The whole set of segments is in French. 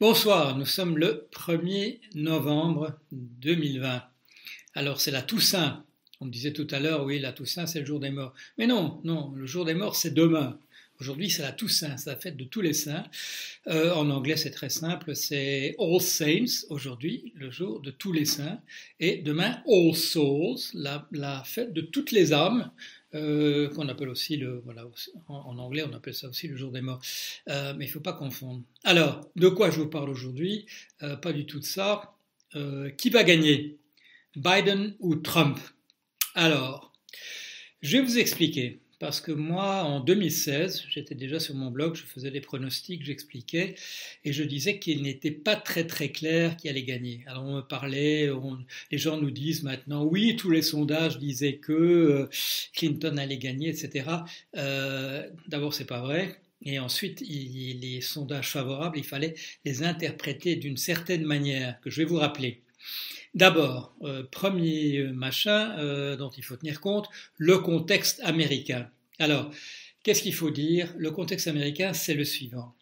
Bonsoir, nous sommes le 1er novembre 2020. Alors c'est la Toussaint. On me disait tout à l'heure, oui, la Toussaint c'est le jour des morts. Mais non, non, le jour des morts c'est demain. Aujourd'hui c'est la Toussaint, c'est la fête de tous les saints. Euh, en anglais c'est très simple, c'est All Saints aujourd'hui, le jour de tous les saints. Et demain All Souls, la, fête de toutes les âmes. Euh, qu'on appelle aussi le, voilà, en, anglais on appelle ça aussi le jour des morts, euh, mais il ne faut pas confondre. Alors, de quoi je vous parle aujourd'hui? Pas du tout de ça. qui va gagner? Biden ou Trump? Alors, je vais vous expliquer. Parce que moi, en 2016, j'étais déjà sur mon blog, je faisais des pronostics, j'expliquais, et je disais qu'il n'était pas très très clair qui allait gagner. Alors on me parlait, les gens nous disent maintenant, oui, tous les sondages disaient que euh, Clinton allait gagner, etc. Euh, D'abord, c'est pas vrai. Et ensuite, les sondages favorables, il fallait les interpréter d'une certaine manière, que je vais vous rappeler. D'abord, euh, premier machin euh, dont il faut tenir compte, le contexte américain. Alors, qu'est-ce qu'il faut dire? Le contexte américain, c'est le suivant.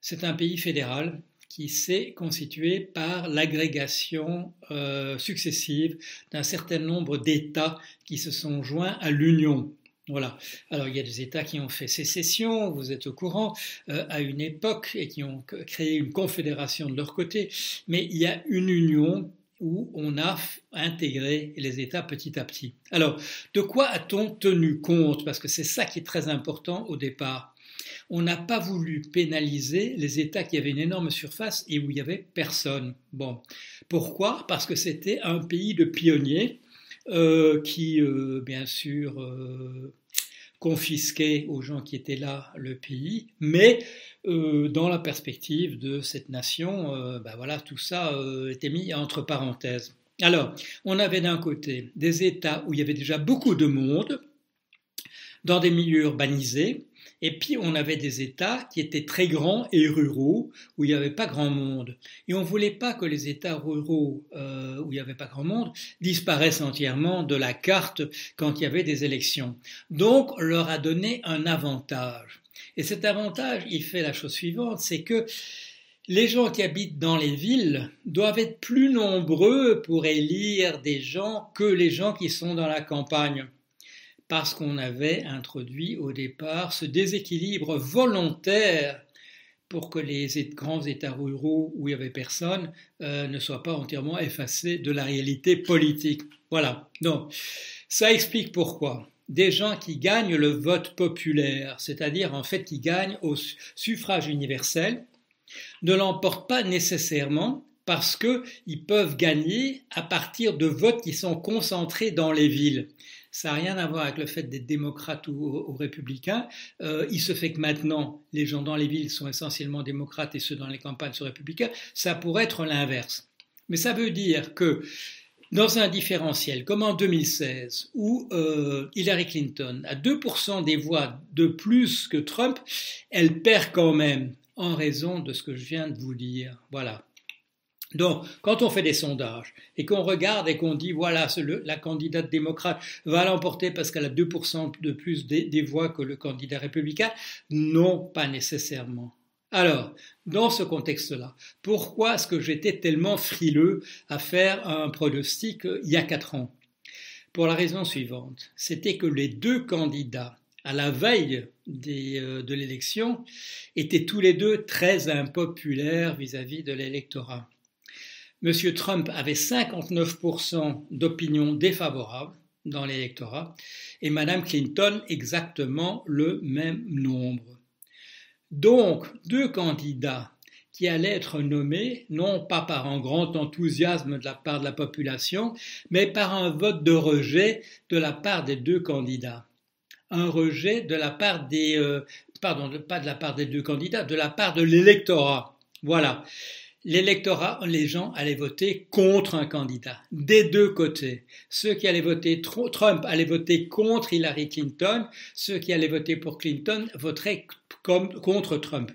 C'est un pays fédéral qui s'est constitué par l'agrégation euh, successive d'un certain nombre d'États qui se sont joints à l'Union. Voilà. Alors il y a des États qui ont fait sécession, vous êtes au courant, euh, à une époque et qui ont créé une confédération de leur côté, mais il y a une union où on a intégré les États petit à petit. Alors, de quoi a-t-on tenu compte? Parce que c'est ça qui est très important au départ. On n'a pas voulu pénaliser les États qui avaient une énorme surface et où il n'y avait personne. Bon, pourquoi? Parce que c'était un pays de pionniers euh, qui, euh, bien sûr, euh, confisquait aux gens qui étaient là le pays, mais dans la perspective de cette nation, ben voilà, tout ça était mis entre parenthèses. Alors, on avait d'un côté des États où il y avait déjà beaucoup de monde, dans des milieux urbanisés, et puis on avait des États qui étaient très grands et ruraux, où il n'y avait pas grand monde. Et on ne voulait pas que les États ruraux, euh, où il n'y avait pas grand monde, disparaissent entièrement de la carte quand il y avait des élections. Donc on leur a donné un avantage. Et cet avantage, il fait la chose suivante, c'est que les gens qui habitent dans les villes doivent être plus nombreux pour élire des gens que les gens qui sont dans la campagne parce qu'on avait introduit au départ ce déséquilibre volontaire pour que les grands États ruraux où il n'y avait personne euh, ne soient pas entièrement effacés de la réalité politique. Voilà. Donc, ça explique pourquoi des gens qui gagnent le vote populaire, c'est-à-dire en fait qui gagnent au suffrage universel, ne l'emportent pas nécessairement parce qu'ils peuvent gagner à partir de votes qui sont concentrés dans les villes. Ça n'a rien à voir avec le fait d'être démocrate ou, républicain. Euh, il se fait que maintenant, les gens dans les villes sont essentiellement démocrates et ceux dans les campagnes sont républicains. Ça pourrait être l'inverse. Mais ça veut dire que dans un différentiel comme en 2016, où euh, Hillary Clinton a 2% des voix de plus que Trump, elle perd quand même en raison de ce que je viens de vous dire. Voilà. Donc, quand on fait des sondages et qu'on regarde et qu'on dit, voilà, la candidate démocrate va l'emporter parce qu'elle a 2% de plus des, voix que le candidat républicain, non, pas nécessairement. Alors, dans ce contexte-là, pourquoi est-ce que j'étais tellement frileux à faire un pronostic euh, il y a quatre ans? Pour la raison suivante, c'était que les deux candidats à la veille euh, de l'élection étaient tous les deux très impopulaires vis à -vis de l'électorat. M. Trump avait 59% d'opinion défavorable dans l'électorat et Mme Clinton exactement le même nombre. Donc, deux candidats qui allaient être nommés, non pas par un grand enthousiasme de la part de la population, mais par un vote de rejet de la part des deux candidats. Un rejet de la part des, euh, pardon, pas de la part des deux candidats, de la part de l'électorat. Voilà l'électorat, les gens allaient voter contre un candidat, des deux côtés. Ceux qui allaient voter Trump allaient voter contre Hillary Clinton, ceux qui allaient voter pour Clinton voteraient contre Trump.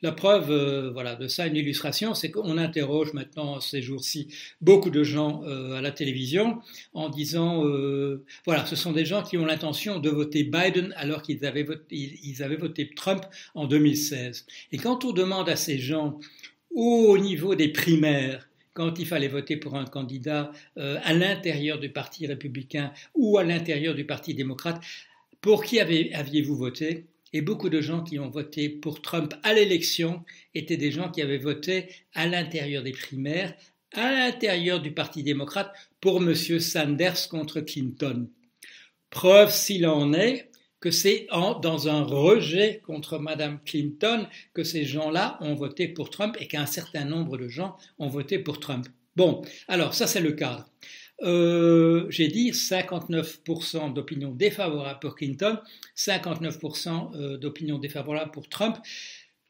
La preuve euh, voilà, de ça, une illustration, c'est qu'on interroge maintenant ces jours-ci beaucoup de gens euh, à la télévision en disant, euh, voilà, ce sont des gens qui ont l'intention de voter Biden alors qu'ils avaient, ils avaient voté Trump en 2016. Et quand on demande à ces gens, au niveau des primaires, quand il fallait voter pour un candidat à l'intérieur du Parti républicain ou à l'intérieur du Parti démocrate, pour qui aviez-vous voté? Et beaucoup de gens qui ont voté pour Trump à l'élection étaient des gens qui avaient voté à l'intérieur des primaires, à l'intérieur du Parti démocrate, pour M. Sanders contre Clinton. Preuve s'il en est que c'est dans un rejet contre Mme Clinton que ces gens-là ont voté pour Trump et qu'un certain nombre de gens ont voté pour Trump. Bon, alors ça c'est le cadre. Euh, j'ai dit 59% d'opinion défavorable pour Clinton, 59% euh, d'opinion défavorable pour Trump,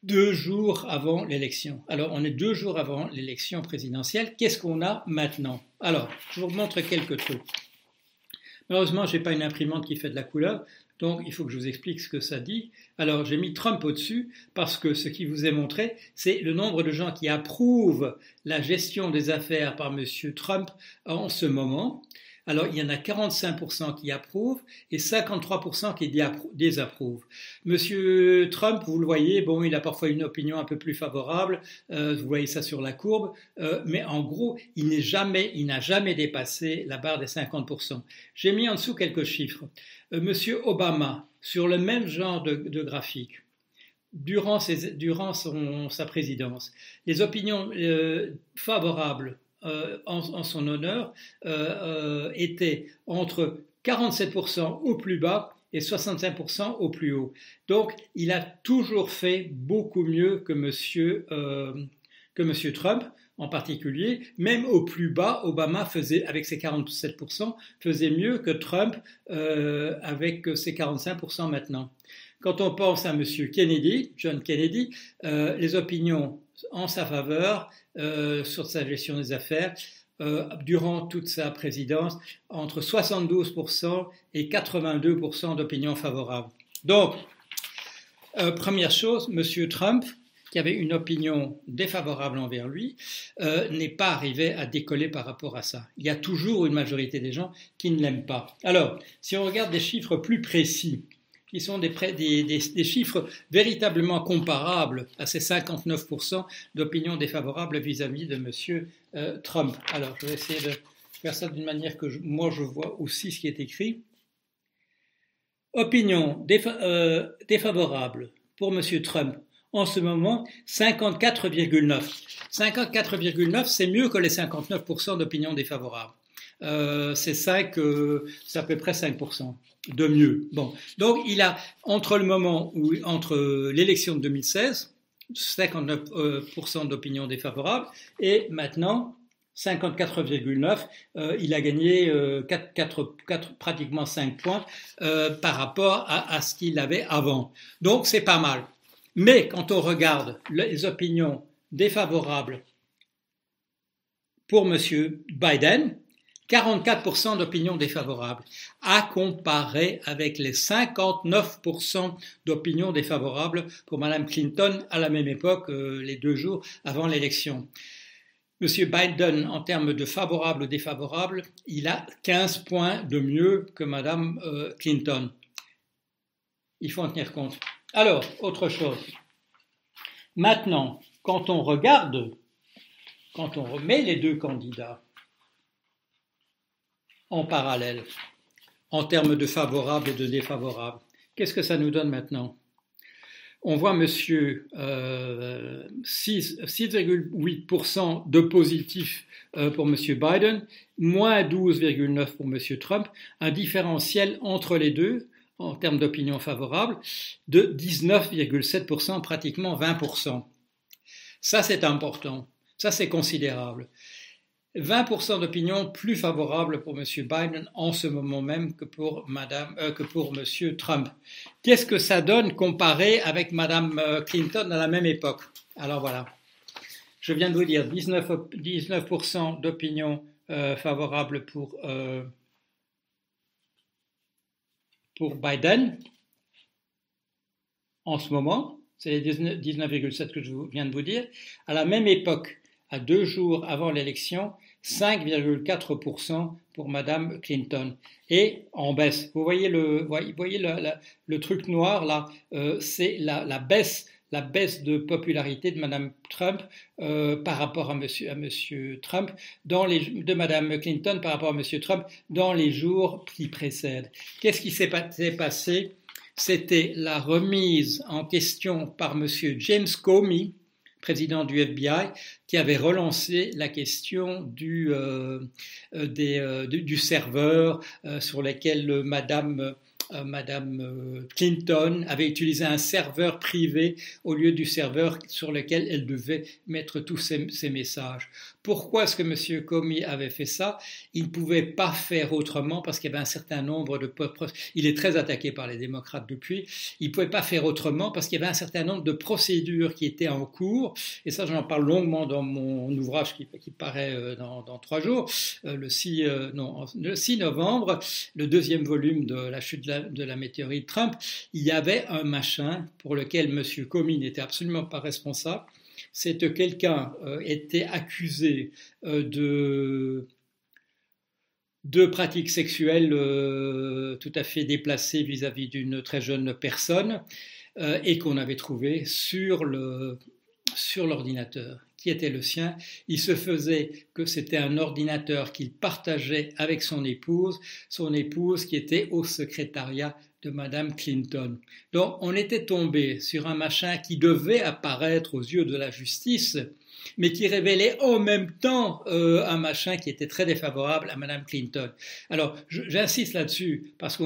deux jours avant l'élection. Alors, on est deux jours avant l'élection présidentielle. Qu'est-ce qu'on a maintenant? Alors, je vous montre quelques trucs. Malheureusement, je n'ai pas une imprimante qui fait de la couleur, donc, il faut que je vous explique ce que ça dit. Alors, j'ai mis Trump au-dessus parce que ce qui vous est montré, c'est le nombre de gens qui approuvent la gestion des affaires par M. Trump en ce moment. Alors, il y en a 45% qui approuvent et 53% qui désapprouvent. Monsieur Trump, vous le voyez, bon, il a parfois une opinion un peu plus favorable, euh, vous voyez ça sur la courbe, euh, mais en gros, il n'est jamais, il n'a jamais dépassé la barre des 50%. J'ai mis en dessous quelques chiffres. Euh, Monsieur Obama, sur le même genre de, graphique, durant, sa présidence, les opinions favorables euh, en, son honneur euh, euh, était entre 47% au plus bas et 65% au plus haut. Donc, il a toujours fait beaucoup mieux que monsieur, que monsieur Trump en particulier. Même au plus bas, Obama faisait, avec ses 47%, faisait mieux que Trump avec ses 45% maintenant. Quand on pense à monsieur Kennedy, John Kennedy, les opinions en sa faveur euh, sur sa gestion des affaires euh, durant toute sa présidence, entre 72% et 82% d'opinions favorables. Donc, euh, première chose, M. Trump, qui avait une opinion défavorable envers lui, n'est pas arrivé à décoller par rapport à ça. Il y a toujours une majorité des gens qui ne l'aiment pas. Alors, si on regarde des chiffres plus précis, qui sont des, des, chiffres véritablement comparables à ces 59% d'opinion défavorable vis-à-vis de M. Euh, Trump. Alors, je vais essayer de faire ça d'une manière que moi je vois aussi ce qui est écrit. Opinion euh, défavorable pour M. Trump. En ce moment, 54,9. 54,9, c'est mieux que les 59% d'opinion défavorable. Euh, c'est 5, c'est à peu près 5% de mieux. Bon, donc il a entre le moment où entre l'élection de 2016, 59% d'opinion défavorable, et maintenant 54,9, euh, il a gagné 4, euh, pratiquement 5 points euh, par rapport à, à ce qu'il avait avant. Donc c'est pas mal. Mais quand on regarde les opinions défavorables pour M. Biden, 44% d'opinions défavorables, à comparer avec les 59% d'opinions défavorables pour Mme Clinton à la même époque, euh, les deux jours avant l'élection. Monsieur Biden, en termes de favorable ou défavorable, il a 15 points de mieux que Mme euh, Clinton. Il faut en tenir compte. Alors, autre chose. Maintenant, quand on regarde, quand on remet les deux candidats, en parallèle en termes de favorable et de défavorable. Qu'est-ce que ça nous donne maintenant? On voit monsieur 6,8% euh, de positif euh, pour monsieur Biden, moins 12,9% pour monsieur Trump, un différentiel entre les deux en termes d'opinion favorable de 19,7%, pratiquement 20%. Ça, c'est important. Ça, c'est considérable. 20% d'opinion plus favorable pour M. Biden en ce moment même que pour, euh, M. Trump. Qu'est-ce que ça donne comparé avec Mme euh, Clinton à la même époque? Alors voilà, je viens de vous dire 19%, 19 d'opinion euh, favorable pour, pour Biden en ce moment, c'est les 19,7 que je viens de vous dire. À la même époque, à deux jours avant l'élection, 5,4% pour Madame Clinton. Et en baisse. Vous voyez le, voyez le, truc noir là, euh, c'est la, baisse la baisse de popularité de Madame Trump euh, par rapport à Monsieur, Trump dans les, de Madame Clinton par rapport à Monsieur Trump dans les jours qui précèdent. Qu'est-ce qui s'est passé? C'était la remise en question par Monsieur James Comey président du FBI, qui avait relancé la question du, euh, euh, euh, serveur sur lequel Madame euh, Madame euh, Clinton avait utilisé un serveur privé au lieu du serveur sur lequel elle devait mettre tous ses, messages. Pourquoi est-ce que M. Comey avait fait ça? Il ne pouvait pas faire autrement parce qu'il y avait un certain nombre de... Il est très attaqué par les démocrates depuis. Il ne pouvait pas faire autrement parce qu'il y avait un certain nombre de procédures qui étaient en cours. Et ça, j'en parle longuement dans mon ouvrage qui, paraît euh, dans, trois jours, le 6, non, le 6 novembre, le deuxième volume de La chute de la de la météorite Trump, il y avait un machin pour lequel M. Comey n'était absolument pas responsable. C'est que quelqu'un euh, était accusé euh, de, de pratiques sexuelles euh, tout à fait déplacées vis-à-vis d'une très jeune personne et qu'on avait trouvé sur le sur l'ordinateur qui était le sien. Il se faisait que c'était un ordinateur qu'il partageait avec son épouse, son épouse qui était au secrétariat de Madame Clinton. Donc on était tombé sur un machin qui devait apparaître aux yeux de la justice, mais qui révélait en même temps euh, un machin qui était très défavorable à Madame Clinton. Alors j'insiste là-dessus parce que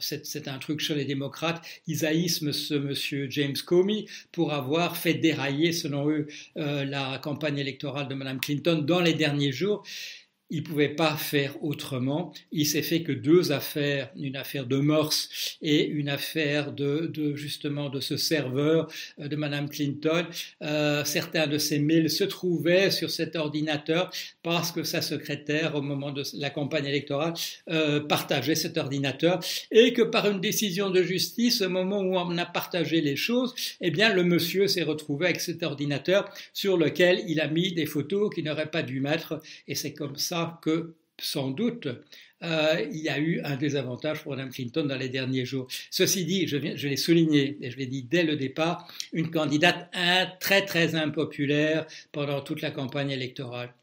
c'est un truc chez les démocrates. Ils haïssent ce monsieur James Comey pour avoir fait dérailler, selon eux, euh, la campagne électorale de Madame Clinton dans les derniers jours il ne pouvait pas faire autrement. Il s'est fait que deux affaires, une affaire de morse et une affaire de, justement de ce serveur euh, de Madame Clinton. Euh, certains de ces mails se trouvaient sur cet ordinateur parce que sa secrétaire, au moment de la campagne électorale, euh, partageait cet ordinateur et que par une décision de justice, au moment où on a partagé les choses, eh bien le monsieur s'est retrouvé avec cet ordinateur sur lequel il a mis des photos qu'il n'aurait pas dû mettre et c'est comme ça que sans doute euh, il y a eu un désavantage pour Mme Clinton dans les derniers jours. Ceci dit, je, l'ai souligné et je l'ai dit dès le départ, une candidate très très impopulaire pendant toute la campagne électorale.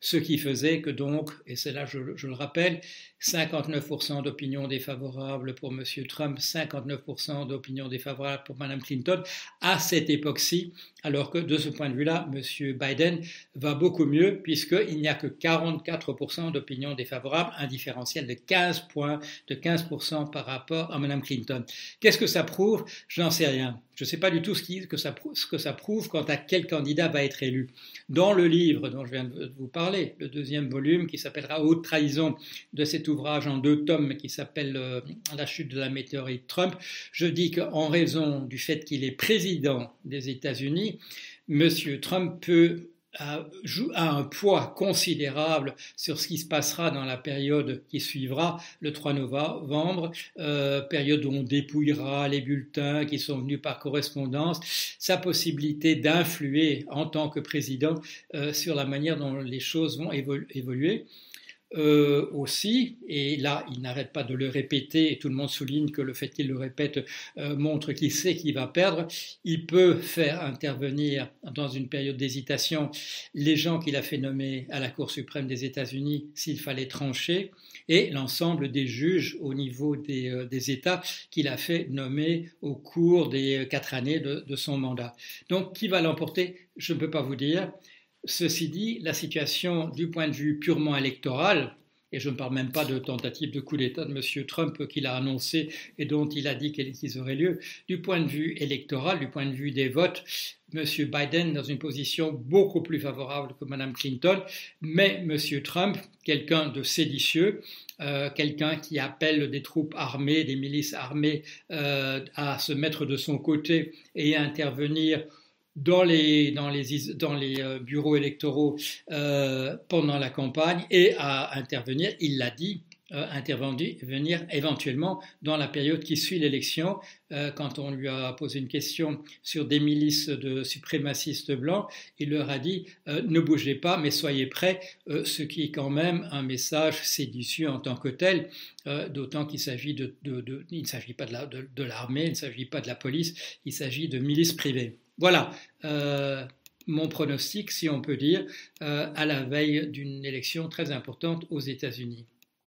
Ce qui faisait que donc, et c'est là je, je le rappelle, 59% d'opinion défavorable pour M. Trump, 59% d'opinion défavorable pour Mme Clinton à cette époque-ci, alors que de ce point de vue-là, M. Biden va beaucoup mieux puisqu'il n'y a que 44% d'opinion défavorable, un différentiel de 15 points, de 15% par rapport à Mme Clinton. Qu'est-ce que ça prouve? Je n'en sais rien. Je ne sais pas du tout ce, que ça, ce que ça prouve quant à quel candidat va être élu. Dans le livre dont je viens de vous parler, le deuxième volume qui s'appellera Haute trahison de cet ouvrage en deux tomes qui s'appelle euh, La chute de la météorite Trump, je dis qu'en raison du fait qu'il est président des États-Unis, M. Trump peut a, un poids considérable sur ce qui se passera dans la période qui suivra, le 3 novembre, euh, période où on dépouillera les bulletins qui sont venus par correspondance, sa possibilité d'influer en tant que président euh, sur la manière dont les choses vont évoluer. Euh, aussi, et là il n'arrête pas de le répéter, et tout le monde souligne que le fait qu'il le répète euh, montre qu'il sait qu'il va perdre, il peut faire intervenir dans une période d'hésitation les gens qu'il a fait nommer à la Cour suprême des États-Unis s'il fallait trancher, et l'ensemble des juges au niveau des, euh, États qu'il a fait nommer au cours des quatre années de son mandat. Donc qui va l'emporter? Je ne peux pas vous dire. Ceci dit, la situation du point de vue purement électoral, et je ne parle même pas de tentative de coup d'État de M. Trump qu'il a annoncé et dont il a dit qu'ils auraient lieu, du point de vue électoral, du point de vue des votes, M. Biden dans une position beaucoup plus favorable que Mme Clinton, mais M. Trump, quelqu'un de séditieux, euh, quelqu'un qui appelle des troupes armées, des milices armées euh, à se mettre de son côté et à intervenir dans les, euh, bureaux électoraux euh, pendant la campagne et à intervenir, il l'a dit, euh, intervenir éventuellement dans la période qui suit l'élection. Quand on lui a posé une question sur des milices de suprémacistes blancs, il leur a dit ne bougez pas, mais soyez prêts, ce qui est quand même un message séditieux en tant que tel, d'autant qu'il s'agit de, il ne s'agit pas de l'armée, il ne s'agit pas de la police, il s'agit de milices privées. Voilà mon pronostic, si on peut dire, euh, à la veille d'une élection très importante aux États-Unis.